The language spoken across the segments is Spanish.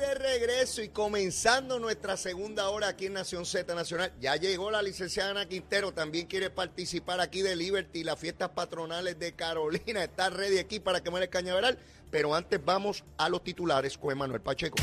de regreso y comenzando nuestra segunda hora aquí en Nación Z Nacional. Ya llegó la licenciada Ana Quintero, también quiere participar aquí de Liberty, las fiestas patronales de Carolina. Está ready aquí para que me el cañaveral, pero antes vamos a los titulares con Manuel Pacheco.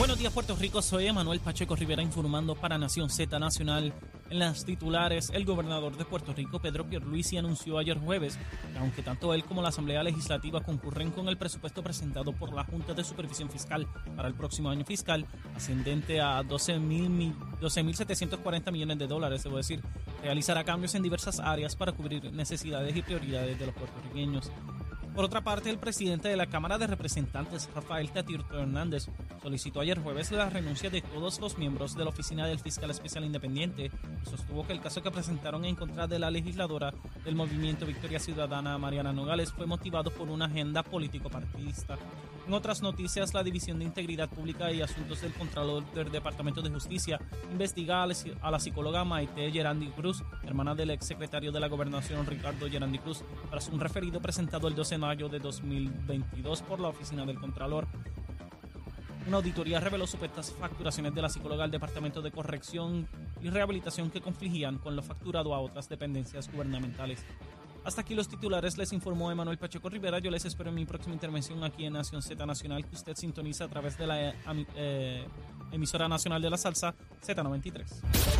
Buenos días Puerto Rico, soy Emanuel Pacheco Rivera informando para Nación Z Nacional. En las titulares, el gobernador de Puerto Rico, Pedro Pierluisi, anunció ayer jueves que aunque tanto él como la Asamblea Legislativa concurren con el presupuesto presentado por la Junta de Supervisión Fiscal para el próximo año fiscal, ascendente a 12.740 12 millones de dólares, debo decir, realizará cambios en diversas áreas para cubrir necesidades y prioridades de los puertorriqueños. Por otra parte, el presidente de la Cámara de Representantes, Rafael Tatirto Hernández, solicitó ayer jueves la renuncia de todos los miembros de la Oficina del Fiscal Especial Independiente y sostuvo que el caso que presentaron en contra de la legisladora del Movimiento Victoria Ciudadana, Mariana Nogales, fue motivado por una agenda político-partidista. En otras noticias, la División de Integridad Pública y Asuntos del Contralor del Departamento de Justicia investiga a la psicóloga Maite Gerandi Cruz, hermana del exsecretario de la Gobernación Ricardo Gerandi Cruz, tras un referido presentado el 12 de mayo de 2022 por la Oficina del Contralor. Una auditoría reveló supuestas facturaciones de la psicóloga al Departamento de Corrección y Rehabilitación que confligían con lo facturado a otras dependencias gubernamentales. Hasta aquí los titulares, les informó Emanuel Pacheco Rivera. Yo les espero en mi próxima intervención aquí en Nación Z Nacional, que usted sintoniza a través de la eh, emisora nacional de la salsa Z93.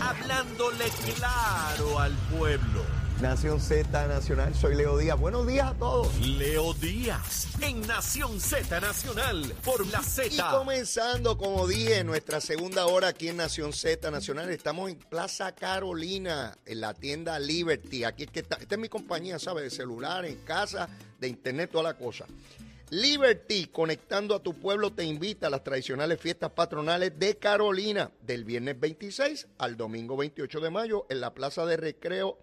Hablándole claro al pueblo. Nación Z Nacional, soy Leo Díaz. Buenos días a todos. Leo Díaz, en Nación Z Nacional, por la Z. Y comenzando, como dije, nuestra segunda hora aquí en Nación Z Nacional. Estamos en Plaza Carolina, en la tienda Liberty. Aquí es que está, esta es mi compañía, ¿sabes? De celular, en casa, de internet, toda la cosa. Liberty, conectando a tu pueblo, te invita a las tradicionales fiestas patronales de Carolina, del viernes 26 al domingo 28 de mayo, en la Plaza de Recreo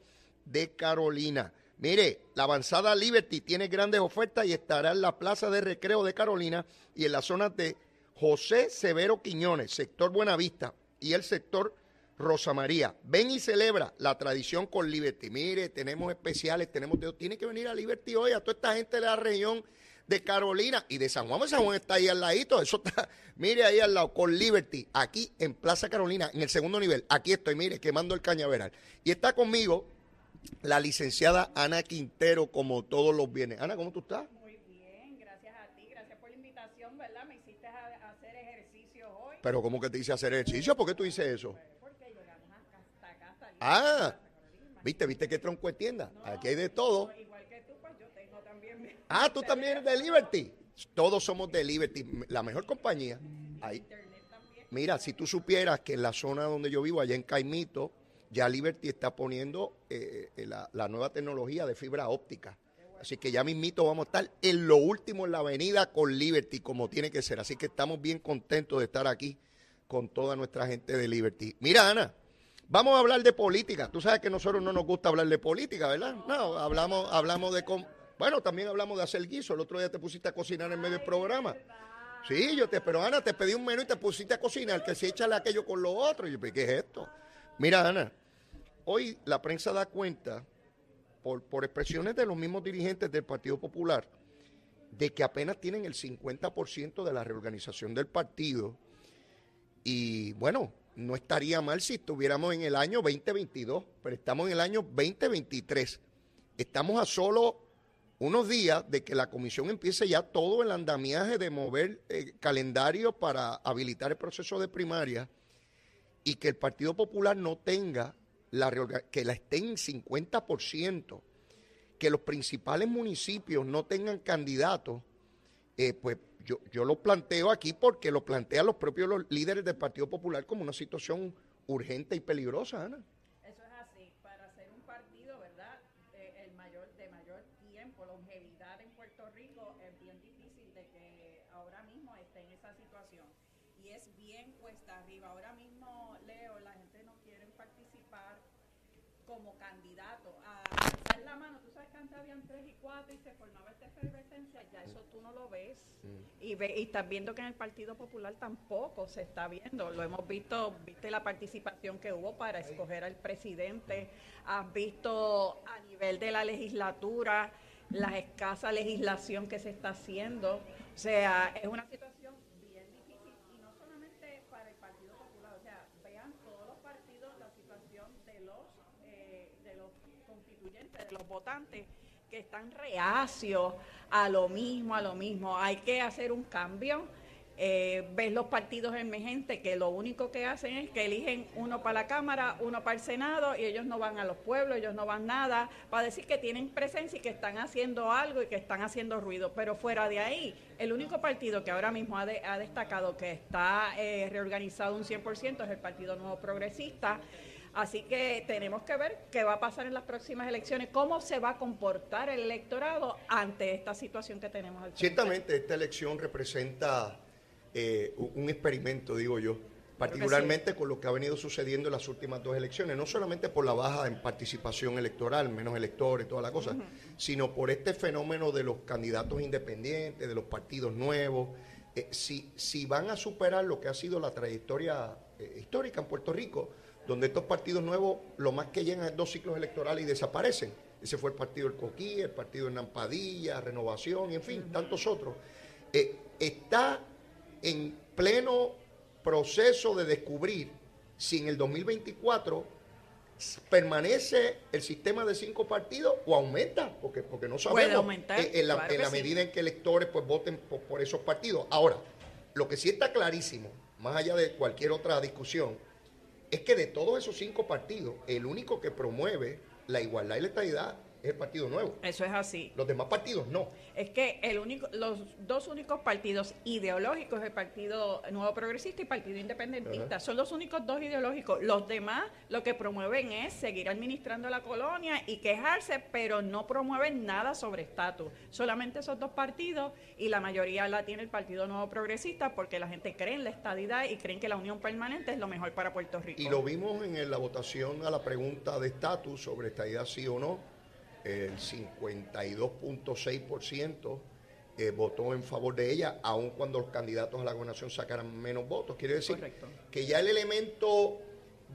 de Carolina. Mire, la avanzada Liberty tiene grandes ofertas y estará en la Plaza de Recreo de Carolina y en la zona de José Severo Quiñones, sector Buenavista y el sector Rosa María. Ven y celebra la tradición con Liberty. Mire, tenemos especiales, tenemos... Tiene que venir a Liberty hoy a toda esta gente de la región de Carolina y de San Juan. San Juan está ahí al ladito, eso está, mire ahí al lado, con Liberty, aquí en Plaza Carolina, en el segundo nivel. Aquí estoy, mire, quemando el cañaveral. Y está conmigo la licenciada Ana Quintero, como todos los viernes. Ana, ¿cómo tú estás? Muy bien, gracias a ti, gracias por la invitación, ¿verdad? Me hiciste a, hacer ejercicio hoy. Pero ¿cómo que te hice hacer ejercicio? ¿Por qué tú dices eso? Porque llegamos hasta acá, hasta Ah, ¿viste? ¿Viste qué tronco de tienda? Aquí hay de todo. Igual que tú, pues yo tengo también. Ah, tú también eres de Liberty. Todos somos de Liberty, la mejor compañía. Ahí. Mira, si tú supieras que en la zona donde yo vivo, allá en Caimito, ya Liberty está poniendo eh, eh, la, nueva tecnología de fibra óptica. Así que ya mismito vamos a estar en lo último en la avenida con Liberty, como tiene que ser. Así que estamos bien contentos de estar aquí con toda nuestra gente de Liberty. Mira, Ana, vamos a hablar de política. Tú sabes que nosotros no nos gusta hablar de política, ¿verdad? No, hablamos, hablamos de... Bueno, también hablamos de hacer guiso. El otro día te pusiste a cocinar en medio del programa. Sí, yo te, pero Ana, te pedí un menú y te pusiste a cocinar, que se echa aquello con lo otro. Y yo, ¿qué es esto? Mira, Ana, hoy la prensa da cuenta, por, por expresiones de los mismos dirigentes del Partido Popular, de que apenas tienen el 50% de la reorganización del partido. Y bueno, no estaría mal si estuviéramos en el año 2022, pero estamos en el año 2023. Estamos a solo unos días de que la comisión empiece ya todo el andamiaje de mover el calendario para habilitar el proceso de primaria y que el Partido Popular no tenga la que la esté en 50%, que los principales municipios no tengan candidatos, eh, pues yo, yo lo planteo aquí porque lo plantean los propios líderes del Partido Popular como una situación urgente y peligrosa, Ana. Habían tres y cuatro y se formaba esta efervescencia, ya eso tú no lo ves. Y, ve, y estás viendo que en el Partido Popular tampoco se está viendo. Lo hemos visto, viste la participación que hubo para escoger al presidente, has visto a nivel de la legislatura la escasa legislación que se está haciendo. O sea, es una situación bien difícil y no solamente para el Partido Popular, o sea, vean todos los partidos la situación de los, eh, de los constituyentes, los votantes que están reacios a lo mismo, a lo mismo. Hay que hacer un cambio eh, ves los partidos emergentes que lo único que hacen es que eligen uno para la Cámara, uno para el Senado y ellos no van a los pueblos, ellos no van nada, para decir que tienen presencia y que están haciendo algo y que están haciendo ruido. Pero fuera de ahí, el único partido que ahora mismo ha, destacado que está eh, reorganizado un 100% es el Partido Nuevo Progresista. Así que tenemos que ver qué va a pasar en las próximas elecciones, cómo se va a comportar el electorado ante esta situación que tenemos. Ciertamente, esta elección representa eh, un experimento, digo yo, particularmente con lo que ha venido sucediendo en las últimas dos elecciones, no solamente por la baja en participación electoral, menos electores, toda la cosa, sino por este fenómeno de los candidatos independientes, de los partidos nuevos, eh, si, si van a superar lo que ha sido la trayectoria eh, histórica en Puerto Rico, donde estos partidos nuevos lo más que llegan es dos ciclos electorales y desaparecen. Ese fue el partido del Coquí, el partido de Nampadilla, Renovación, y en fin, tantos otros. está en pleno proceso de descubrir si en el 2024 permanece el sistema de cinco partidos o aumenta, porque, porque no sabemos aumentar, eh, en, la, medida en que electores pues voten por, esos partidos. Ahora, lo que sí está clarísimo, más allá de cualquier otra discusión, es que de todos esos cinco partidos, el único que promueve la igualdad y la estabilidad es el Partido Nuevo. Eso es así. Los demás partidos no. Es que el único, los dos únicos partidos ideológicos, el Partido Nuevo Progresista y el Partido Independentista, son los únicos dos ideológicos. Los demás lo que promueven es seguir administrando la colonia y quejarse, pero no promueven nada sobre estatus. Solamente esos dos partidos y la mayoría la tiene el Partido Nuevo Progresista porque la gente cree en la estadidad y creen que la unión permanente es lo mejor para Puerto Rico. Y lo vimos en la votación a la pregunta de estatus sobre estadidad sí o no el 52.6% eh, votó en favor de ella, aun cuando los candidatos a la gobernación sacaran menos votos. Quiere decir que ya el elemento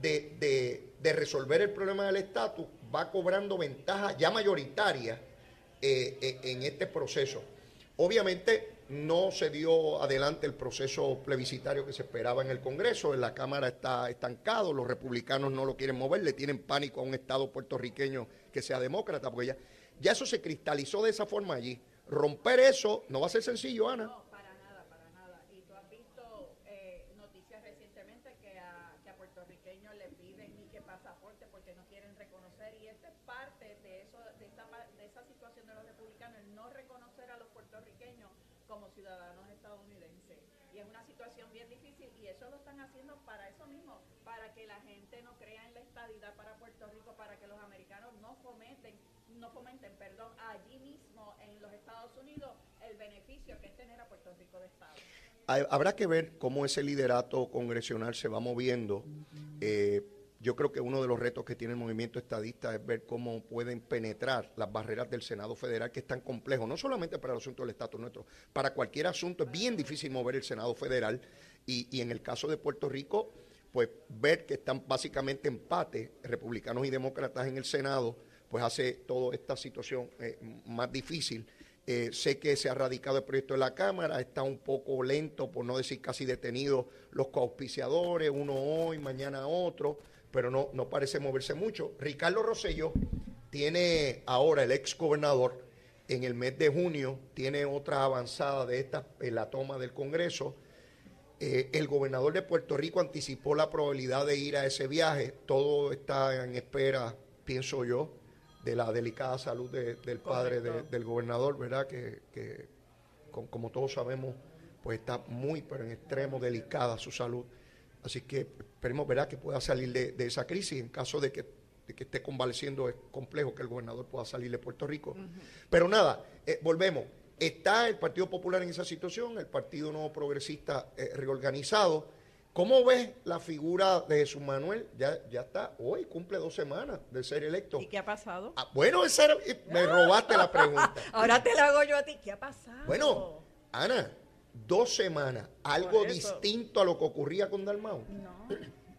de, resolver el problema del estatus va cobrando ventaja ya mayoritaria eh, eh, en este proceso. Obviamente no se dio adelante el proceso plebiscitario que se esperaba en el Congreso, en la Cámara está estancado, los republicanos no lo quieren mover, le tienen pánico a un Estado puertorriqueño que sea demócrata, porque ya, ya eso se cristalizó de esa forma allí. Romper eso no va a ser sencillo, Ana. No, para nada, para nada. Y tú has visto eh, noticias recientemente que a, que a puertorriqueños le piden ni que pasaporte porque no quieren reconocer, y esa es parte de, eso, de, esa, de esa situación de los republicanos, el no reconocer a los puertorriqueños como ciudadanos estadounidenses. Y es una situación bien difícil y eso lo están haciendo para eso mismo, para que la gente no crea en la estadidad para Puerto Rico, para que los americanos no fomenten, no fomenten, perdón, allí mismo en los Estados Unidos el beneficio que es tener a Puerto Rico de Estado. Habrá que ver cómo ese liderato congresional se va moviendo. Eh, yo creo que uno de los retos que tiene el movimiento estadista es ver cómo pueden penetrar las barreras del Senado Federal, que es tan complejo, no solamente para el asunto del estatus nuestro, para cualquier asunto es bien difícil mover el Senado Federal y, en el caso de Puerto Rico, pues ver que están básicamente empate republicanos y demócratas en el Senado, pues hace toda esta situación eh, más difícil. Eh, sé que se ha radicado el proyecto de la Cámara, está un poco lento, por no decir casi detenido, los coauspiciadores, uno hoy, mañana otro pero no, no parece moverse mucho. Ricardo Rosselló tiene ahora el ex gobernador en el mes de junio, tiene otra avanzada de esta en la toma del Congreso. Eh, el gobernador de Puerto Rico anticipó la probabilidad de ir a ese viaje. Todo está en espera, pienso yo, de la delicada salud del padre del gobernador, ¿verdad? Que, como todos sabemos, pues está muy, pero en extremo delicada su salud. Así que esperemos verá que pueda salir de, esa crisis. En caso de que, esté convaleciendo, es complejo que el gobernador pueda salir de Puerto Rico. Pero nada, eh, volvemos. Está el Partido Popular en esa situación, el Partido Nuevo Progresista eh, reorganizado. ¿Cómo ves la figura de Jesús Manuel? Ya, ya está, hoy cumple dos semanas de ser electo. ¿Y qué ha pasado? Ah, bueno, esa me robaste la pregunta. Ahora te la hago yo a ti. ¿Qué ha pasado? Bueno, Ana, dos semanas, algo distinto a lo que ocurría con Dalmau. No,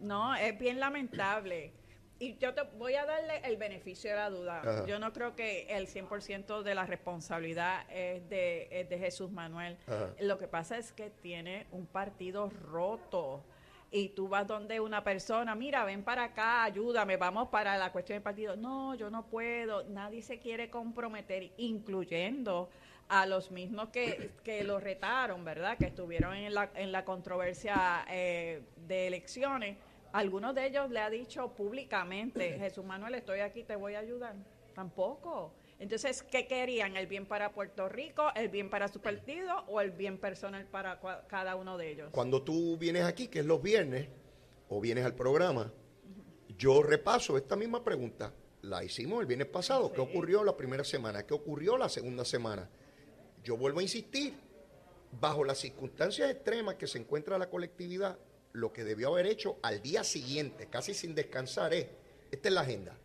no, es bien lamentable. y yo te voy a darle el beneficio de la duda. Ajá. Yo no creo que el 100% de la responsabilidad es de, es de Jesús Manuel. Ajá. Lo que pasa es que tiene un partido roto. Y tú vas donde una persona, mira, ven para acá, ayúdame, vamos para la cuestión del partido. No, yo no puedo. Nadie se quiere comprometer, incluyendo a los mismos que, que lo retaron, ¿verdad? Que estuvieron en la, en la controversia eh, de elecciones. Algunos de ellos le ha dicho públicamente, Jesús Manuel, estoy aquí, te voy a ayudar. Tampoco. Entonces, ¿qué querían? ¿El bien para Puerto Rico, el bien para su partido o el bien personal para cada uno de ellos? Cuando tú vienes aquí, que es los viernes, o vienes al programa, yo repaso esta misma pregunta. La hicimos el viernes pasado. ¿Qué ocurrió la primera semana? ¿Qué ocurrió la segunda semana? Yo vuelvo a insistir. Bajo las circunstancias extremas que se encuentra la colectividad, lo que debió haber hecho al día siguiente, casi sin descansar, es, esta es la agenda.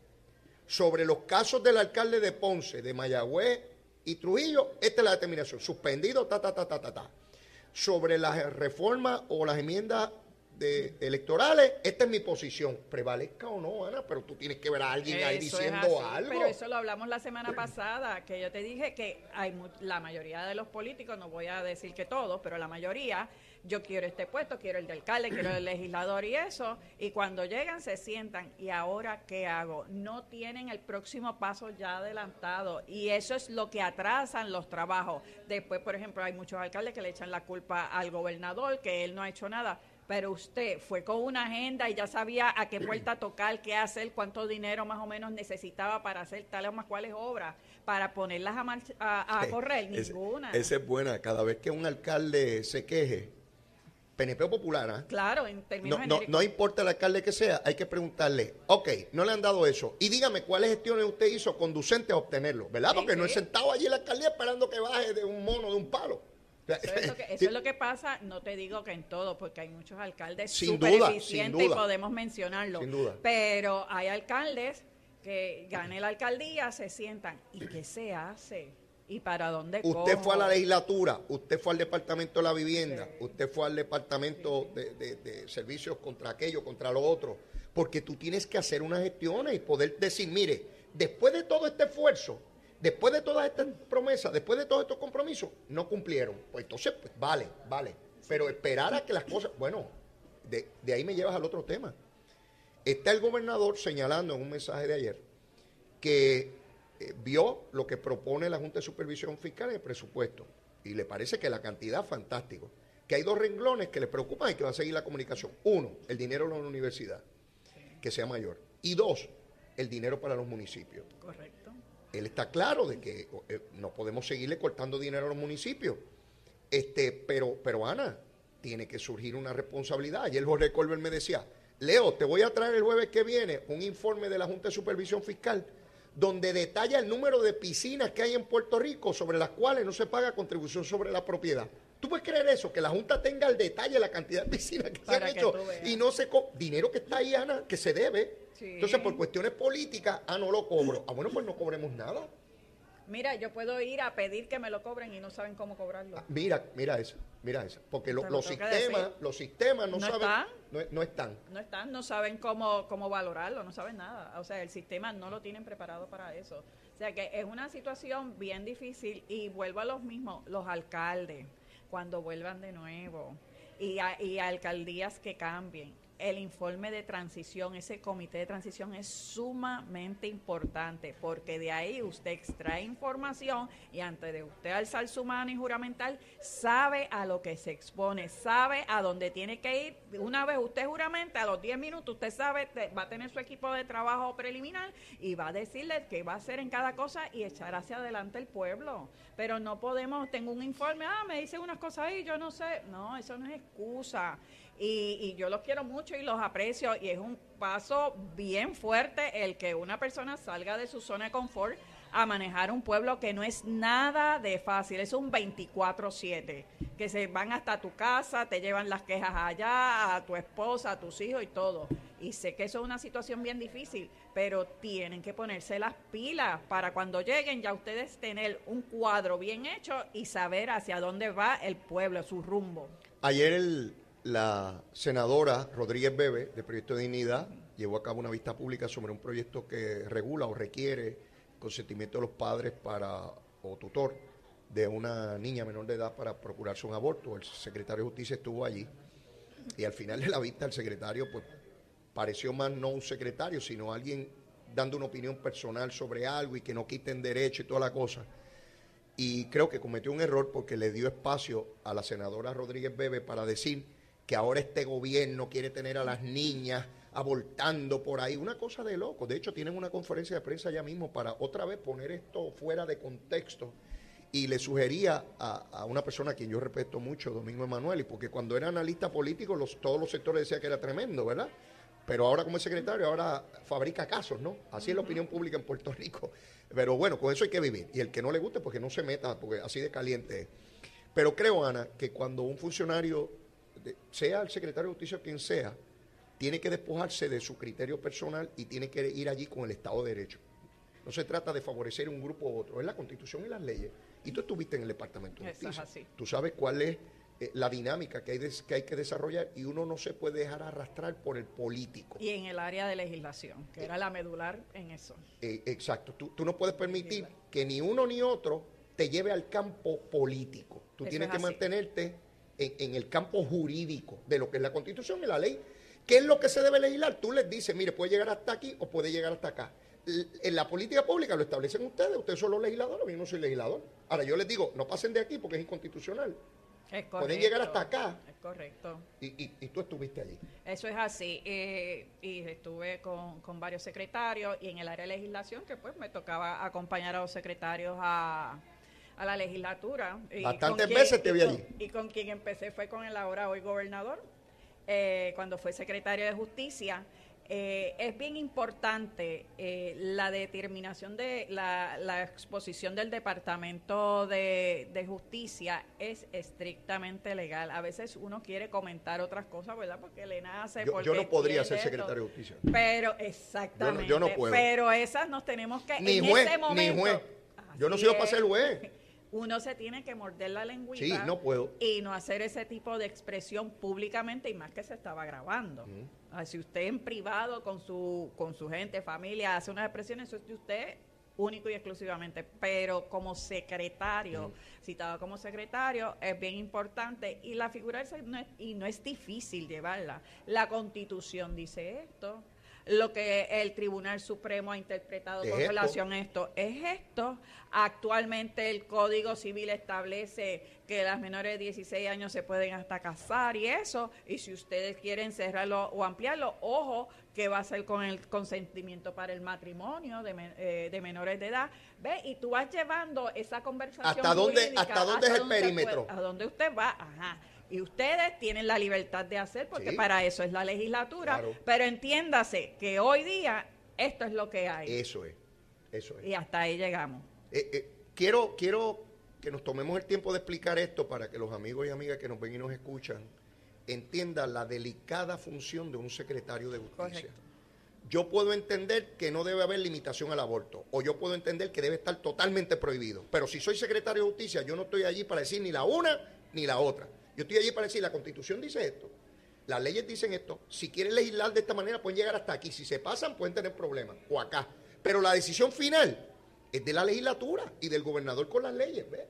Sobre los casos del alcalde de Ponce, de Mayagüez y Trujillo, esta es la determinación. Suspendido, ta, ta, ta, ta, ta, ta. Sobre las reformas o las enmiendas de- electorales, esta es mi posición. Prevalezca o no, Ana, pero tú tienes que ver a alguien ahí Eso es diciendo así, algo. Pero eso lo hablamos la semana pasada, que yo te dije que hay mu- la mayoría de los políticos, no voy a decir que todos, pero la mayoría, yo quiero este puesto, quiero el de alcalde, quiero el legislador y eso, y cuando llegan se sientan, ¿y ahora qué hago? No tienen el próximo paso ya adelantado, y eso es lo que atrasan los trabajos. Después, por ejemplo, hay muchos alcaldes que le echan la culpa al gobernador, que él no ha hecho nada. Pero usted fue con una agenda y ya sabía a qué puerta tocar, qué hacer, cuánto dinero más o menos necesitaba para hacer tales o más cuáles obras, para ponerlas a, marcha- a, a correr. Ninguna. Esa es buena. Cada vez que un alcalde se queje, PNP o popular, ¿ah? Claro, en términos No, no, importa el alcalde que sea, hay que preguntarle, ok, no le han dado eso. Y dígame cuáles gestiones usted hizo conducentes a obtenerlo, ¿verdad? Sí, Porque no he sí. sentado allí en la alcaldía esperando que baje de un mono, de un palo. Eso es, lo que, eso es lo que pasa, no te digo que en todo, porque hay muchos alcaldes súper eficientes y podemos mencionarlo. Sin duda. Pero hay alcaldes que gane la alcaldía, se sientan. ¿Y qué se hace? ¿Y para dónde Usted cojo? fue a la legislatura, usted fue al departamento de la vivienda, usted fue al departamento de, de- de servicios contra aquello, contra lo otro, porque tú tienes que hacer unas gestiones y poder decir, mire, después de todo este esfuerzo, después de todas estas promesas, después de todos estos compromisos, no cumplieron. Pues entonces, pues, vale, vale. Pero esperar a que las cosas, bueno, de, ahí me llevas al otro tema. Está el gobernador señalando en un mensaje de ayer que eh, vio lo que propone la Junta de Supervisión Fiscal en el presupuesto y le parece que la cantidad fantástico. Que hay dos renglones que le preocupan y que va a seguir la comunicación. Uno, el dinero de la universidad, que sea mayor. Y dos, el dinero para los municipios. Correcto. Él está claro de que eh, no podemos seguirle cortando dinero a los municipios. Este, pero, pero Ana, tiene que surgir una responsabilidad. Ayer Jorge Colbert me decía, Leo, te voy a traer el jueves que viene un informe de la Junta de Supervisión Fiscal donde detalla el número de piscinas que hay en Puerto Rico sobre las cuales no se paga contribución sobre la propiedad. ¿Tú puedes creer eso? Que la Junta tenga el detalle de la cantidad de piscinas que se han que hecho y no se... dinero que está ahí, Ana, que se debe. Sí. Entonces, por cuestiones políticas, ah, no lo cobro. Ah, bueno, pues no cobremos nada. Mira, yo puedo ir a pedir que me lo cobren y no saben cómo cobrarlo. Ah, Mira, mira esa, mira esa. Porque lo- Te lo los sistemas, los sistemas no, ¿No saben, están? no, no están. No están, no saben cómo, cómo valorarlo, no saben nada. O sea, el sistema no lo tienen preparado para eso. O sea, que es una situación bien difícil y vuelvo a los mismos, los alcaldes, cuando vuelvan de nuevo y, a- y alcaldías que cambien. El informe de transición, ese comité de transición es sumamente importante porque de ahí usted extrae información y antes de usted alzar su mano y juramentar, sabe a lo que se expone, sabe a dónde tiene que ir. Una vez usted juramenta, a los 10 minutos usted sabe, va a tener su equipo de trabajo preliminar y va a decirle qué va a hacer en cada cosa y echar hacia adelante el pueblo. Pero no podemos, tengo un informe, ah, me dice unas cosas ahí, yo no sé. No, eso no es excusa. Y, y yo los quiero mucho y los aprecio y es un paso bien fuerte el que una persona salga de su zona de confort a manejar un pueblo que no es nada de fácil, es un 24/7, que se van hasta tu casa, te llevan las quejas allá, a tu esposa, a tus hijos y todo. Y sé que eso es una situación bien difícil, pero tienen que ponerse las pilas para cuando lleguen ya ustedes tener un cuadro bien hecho y saber hacia dónde va el pueblo, su rumbo. Ayer el- la senadora Rodríguez Bebe, de Proyecto de Dignidad, llevó a cabo una vista pública sobre un proyecto que regula o requiere consentimiento de los padres para o tutor de una niña menor de edad para procurarse un aborto. El secretario de Justicia estuvo allí y al final de la vista el secretario pues pareció más no un secretario, sino alguien dando una opinión personal sobre algo y que no quiten derecho y toda la cosa. Y creo que cometió un error porque le dio espacio a la senadora Rodríguez Bebe para decir que ahora este gobierno quiere tener a las niñas abortando por ahí, una cosa de loco. De hecho, tienen una conferencia de prensa ya mismo para otra vez poner esto fuera de contexto. Y le sugería a, una persona a quien yo respeto mucho, Domingo Emanuel, y porque cuando era analista político los, todos los sectores decían que era tremendo, ¿verdad? Pero ahora como es secretario, ahora fabrica casos, ¿no? Así es la opinión pública en Puerto Rico. Pero bueno, con eso hay que vivir. Y el que no le guste, pues que no se meta, porque así de caliente es. Pero creo, Ana, que cuando un funcionario, sea el secretario de Justicia quien sea, tiene que despojarse de su criterio personal y tiene que ir allí con el Estado de Derecho. No se trata de favorecer un grupo u otro, es la Constitución y las leyes. Y tú estuviste en el Departamento de Justicia. Tú sabes cuál es eh, la dinámica que hay, que hay que desarrollar y uno no se puede dejar arrastrar por el político. Y en el área de legislación, que era la medular en eso. Eh, exacto. Tú, no puedes permitir que ni uno ni otro te lleve al campo político. Tú tienes que mantenerte en, en el campo jurídico de lo que es la Constitución y la ley ¿Qué es lo que se debe legislar? Tú les dices, mire, puede llegar hasta aquí o puede llegar hasta acá. En la política pública lo establecen ustedes, ustedes son los legisladores, yo no soy legislador. Ahora yo les digo, no pasen de aquí porque es inconstitucional. Es Pueden llegar hasta acá. Es correcto. Y, tú estuviste allí. Eso es así. Eh, y estuve con, varios secretarios y en el área de legislación, que pues me tocaba acompañar a los secretarios a, la legislatura. Bastantes veces te vi allí. Y con quien empecé fue con el ahora hoy gobernador, eh, cuando fue secretario de Justicia, eh, es bien importante eh, la determinación de la, exposición del Departamento de, Justicia es estrictamente legal. A veces uno quiere comentar otras cosas, ¿verdad? Porque le nace. Yo, yo no podría ser secretario de Justicia. Pero, exactamente. Yo no, puedo. Pero esas nos tenemos que. Ni juez, ni juez. Yo no soy para ser juez uno se tiene que morder la lengüita sí, no puedo. y no hacer ese tipo de expresión públicamente y más que se estaba grabando. si usted en privado con su con su gente, familia hace una expresión, eso es de usted único y exclusivamente, pero como secretario, citado como secretario, es bien importante y la figura no es, y no es difícil llevarla. La Constitución dice esto, lo que el Tribunal Supremo ha interpretado con relación a esto es esto. Actualmente el Código Civil establece que las menores de 16 años se pueden hasta casar y eso, y si ustedes quieren cerrarlo o ampliarlo, ojo, que va a ser con el consentimiento para el matrimonio de, eh, menores de edad. ¿Ve? Y tú vas llevando esa conversación. ¿Hasta dónde, hasta dónde es el perímetro? a dónde usted va, ajá. Y ustedes tienen la libertad de hacer, porque para eso es la legislatura. Pero entiéndase que hoy día esto es lo que hay. Eso es, eso es. Y hasta ahí llegamos. Eh, eh, quiero, quiero que nos tomemos el tiempo de explicar esto para que los amigos y amigas que nos ven y nos escuchan entiendan la delicada función de un secretario de justicia. Yo puedo entender que no debe haber limitación al aborto, o yo puedo entender que debe estar totalmente prohibido. Pero si soy secretario de justicia, yo no estoy allí para decir ni la una ni la otra. Yo estoy allí para decir, la constitución dice esto, las leyes dicen esto, si quieren legislar de esta manera pueden llegar hasta aquí, si se pasan pueden tener problemas, o acá. Pero la decisión final es de la legislatura y del gobernador con las leyes, ¿ves?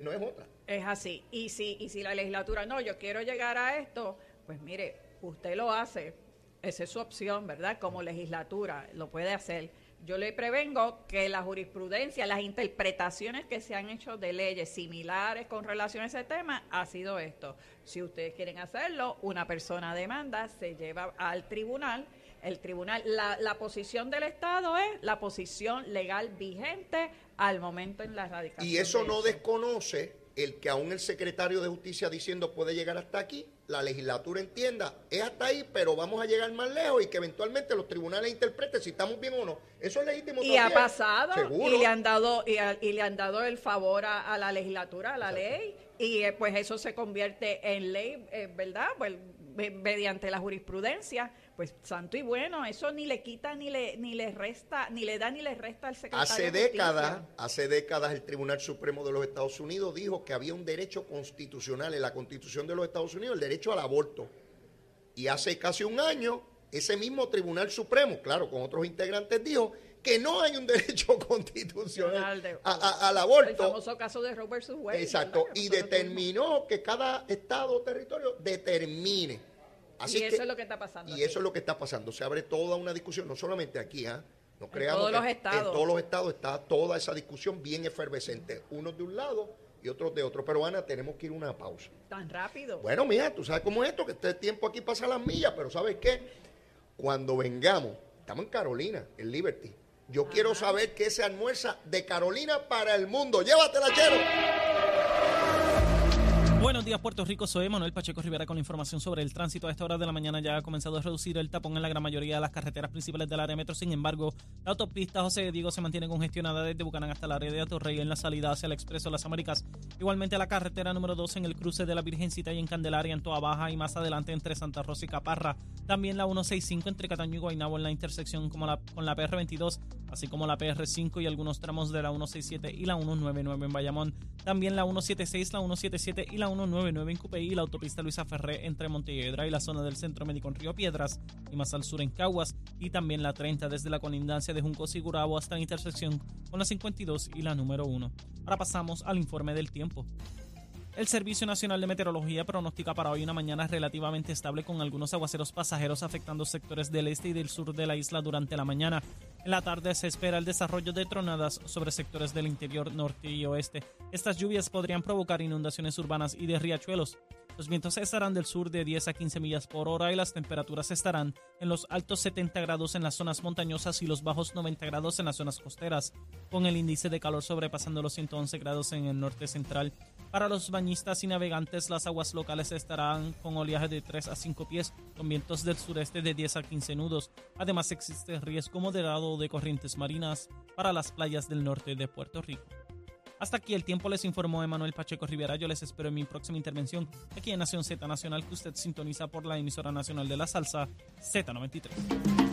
no es otra. Es así. Y si, y si la legislatura, no, yo quiero llegar a esto, pues mire, usted lo hace, esa es su opción, ¿verdad? Como legislatura, lo puede hacer yo le prevengo que la jurisprudencia, las interpretaciones que se han hecho de leyes similares con relación a ese tema, ha sido esto. Si ustedes quieren hacerlo, una persona demanda, se lleva al tribunal. El tribunal, la, la posición del Estado es la posición legal vigente al momento en la radicación. Y eso no desconoce el que aún el secretario de Justicia diciendo puede llegar hasta aquí, la legislatura entienda, es hasta ahí, pero vamos a llegar más lejos y que eventualmente los tribunales interpreten si estamos bien o no. Eso es legítimo. Y ha pasado y le han dado y, le han dado el favor a, la legislatura, a la ley y eh, pues eso se convierte en ley, eh, ¿verdad? Pues mediante la jurisprudencia pues santo y bueno, eso ni le quita ni le ni le resta, ni le da ni le resta al secretario. Hace décadas, hace décadas el Tribunal Supremo de los Estados Unidos dijo que había un derecho constitucional en la Constitución de los Estados Unidos, el derecho al aborto. Y hace casi un año ese mismo Tribunal Supremo, claro, con otros integrantes, dijo que no hay un derecho constitucional de- a- a- al El aborto. famoso caso de versus Wade. Exacto, y determinó que cada estado o territorio determine. Así y que, eso es lo que está pasando. y aquí. eso es lo que está pasando. Se abre toda una discusión, no solamente aquí, ¿ah? No creamos todos que los estados. En todos los estados está toda esa discusión bien efervescente, unos de un lado y otros de otro. Pero Ana, tenemos que ir a una pausa. Tan rápido. Bueno, mira, tú sabes cómo es esto, que este tiempo aquí pasa las millas, pero ¿sabes qué? Cuando vengamos, estamos en Carolina, en Liberty. Yo quiero saber qué se almuerza de Carolina para el mundo. Llévatela, chero. Buenos días, Puerto Rico. Soy Manuel Pacheco Rivera con información sobre el tránsito. A esta hora de la mañana ya ha comenzado a reducir el tapón en la gran mayoría de las carreteras principales del área metro. Sin embargo, la autopista José Diego se mantiene congestionada desde Bucanán hasta el área de Atorrey en la salida hacia el Expreso Las Américas. Igualmente la carretera número 2 en el cruce de la Virgencita y en Candelaria en Toa Baja y más adelante entre Santa Rosa y Caparra. También la 165 entre Cataño y Guaynabo en la intersección como la, con la PR22, así como la PR5 y algunos tramos de la 167 y la 199 en Bayamón. También la 176, la 177 y la 199 en Cupey y la autopista Luisa Ferré entre Montelledra y la zona del Centro Médico en Río Piedras y más al sur en Caguas y también la 30 desde la colindancia de Juncos y Gurabo hasta la intersección con la 52 y la número 1. Ahora pasamos al informe del tiempo. El Servicio Nacional de Meteorología pronostica para hoy una mañana relativamente estable con algunos aguaceros pasajeros afectando sectores del este y del sur de la isla durante la mañana. En la tarde se espera el desarrollo de tronadas sobre sectores del interior norte y oeste. Estas lluvias podrían provocar inundaciones urbanas y de riachuelos. Los vientos estarán del sur de 10 a 15 millas por hora y las temperaturas estarán en los altos 70 grados en las zonas montañosas y los bajos 90 grados en las zonas costeras, con el índice de calor sobrepasando los 111 grados en el norte central. Para los bañistas y navegantes, las aguas locales estarán con oleaje de 3 a 5 pies, con vientos del sureste de 10 a 15 nudos. Además, existe riesgo moderado de corrientes marinas para las playas del norte de Puerto Rico. Hasta aquí el tiempo les informó Emanuel Pacheco Rivera. Yo les espero en mi próxima intervención aquí en Nación Z Nacional, que usted sintoniza por la emisora nacional de la salsa Z93.